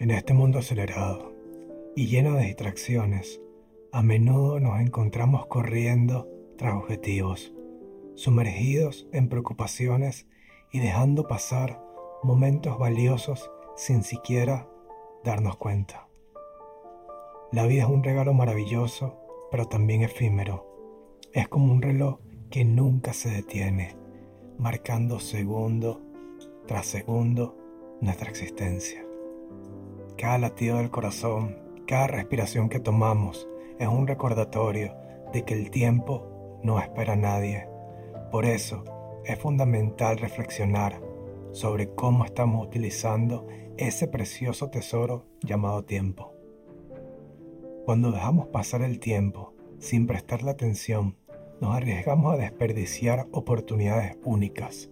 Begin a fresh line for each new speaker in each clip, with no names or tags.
En este mundo acelerado y lleno de distracciones, a menudo nos encontramos corriendo tras objetivos, sumergidos en preocupaciones y dejando pasar momentos valiosos sin siquiera darnos cuenta. La vida es un regalo maravilloso, pero también efímero. Es como un reloj que nunca se detiene, marcando segundo tras segundo nuestra existencia. Cada latido del corazón, cada respiración que tomamos es un recordatorio de que el tiempo no espera a nadie. Por eso es fundamental reflexionar sobre cómo estamos utilizando ese precioso tesoro llamado tiempo. Cuando dejamos pasar el tiempo sin prestarle atención nos arriesgamos a desperdiciar oportunidades únicas,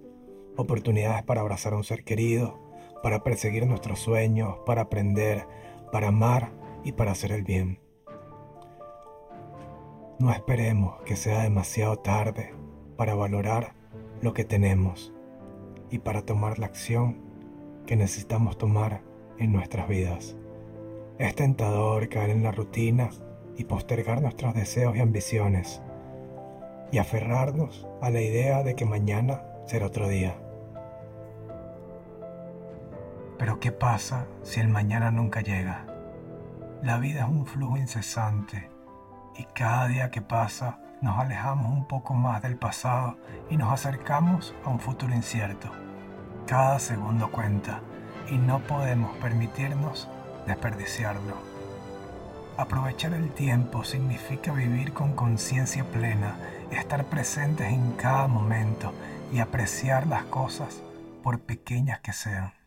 oportunidades para abrazar a un ser querido, para perseguir nuestros sueños, para aprender, para amar y para hacer el bien. No esperemos que sea demasiado tarde para valorar lo que tenemos y para tomar la acción que necesitamos tomar en nuestras vidas. Es tentador caer en la rutina y postergar nuestros deseos y ambiciones y aferrarnos a la idea de que mañana será otro día. Pero ¿qué pasa si el mañana nunca llega? La vida es un flujo incesante y cada día que pasa nos alejamos un poco más del pasado y nos acercamos a un futuro incierto. Cada segundo cuenta y no podemos permitirnos desperdiciarlo. Aprovechar el tiempo significa vivir con conciencia plena, estar presentes en cada momento y apreciar las cosas por pequeñas que sean.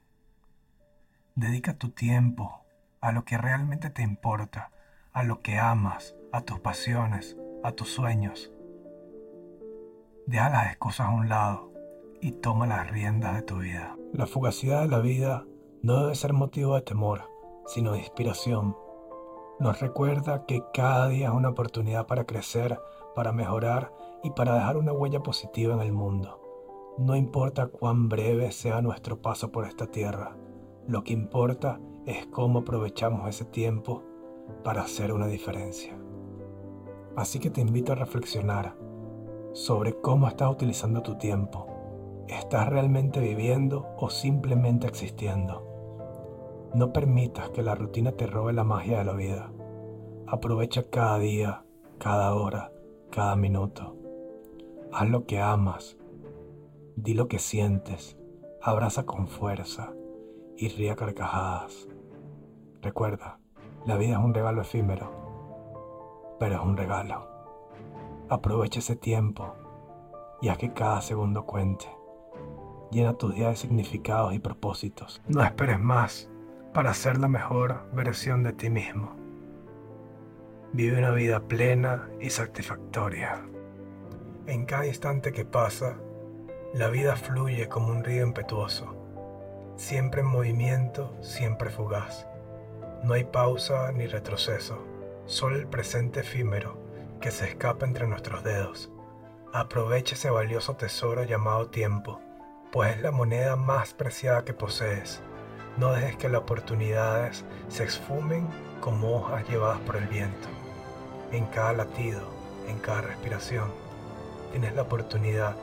Dedica tu tiempo a lo que realmente te importa, a lo que amas, a tus pasiones, a tus sueños. Deja las excusas a un lado y toma las riendas de tu vida. La fugacidad de la vida no debe ser motivo de temor, sino de inspiración nos recuerda que cada día es una oportunidad para crecer, para mejorar y para dejar una huella positiva en el mundo. No importa cuán breve sea nuestro paso por esta tierra, lo que importa es cómo aprovechamos ese tiempo para hacer una diferencia. Así que te invito a reflexionar sobre cómo estás utilizando tu tiempo. ¿Estás realmente viviendo o simplemente existiendo? No permitas que la rutina te robe la magia de la vida. Aprovecha cada día, cada hora, cada minuto. Haz lo que amas. Di lo que sientes. Abraza con fuerza y ría carcajadas. Recuerda, la vida es un regalo efímero, pero es un regalo. Aprovecha ese tiempo y haz que cada segundo cuente. Llena tus días de significados y propósitos. No esperes más para ser la mejor versión de ti mismo. Vive una vida plena y satisfactoria. En cada instante que pasa, la vida fluye como un río impetuoso, siempre en movimiento, siempre fugaz. No hay pausa ni retroceso, solo el presente efímero que se escapa entre nuestros dedos. Aprovecha ese valioso tesoro llamado tiempo, pues es la moneda más preciada que posees no dejes que las oportunidades se esfumen como hojas llevadas por el viento. En cada latido, en cada respiración, tienes la oportunidad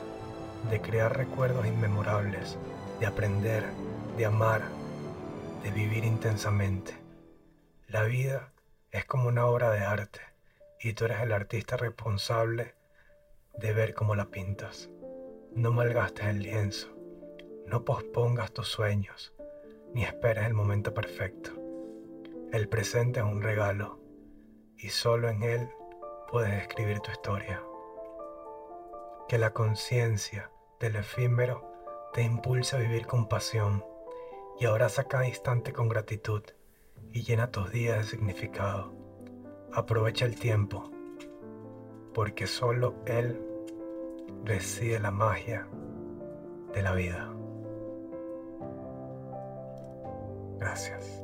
de crear recuerdos inmemorables, de aprender, de amar, de vivir intensamente. La vida es como una obra de arte y tú eres el artista responsable de ver cómo la pintas. No malgastes el lienzo, no pospongas tus sueños ni esperes el momento perfecto. El presente es un regalo y solo en él puedes escribir tu historia. Que la conciencia del efímero te impulse a vivir con pasión y abraza cada instante con gratitud y llena tus días de significado. Aprovecha el tiempo, porque solo Él reside la magia de la vida. Gracias.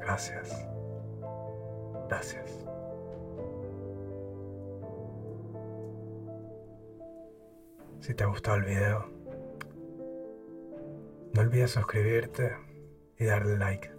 Gracias. Gracias. Si te ha gustado el video, no olvides suscribirte y darle like.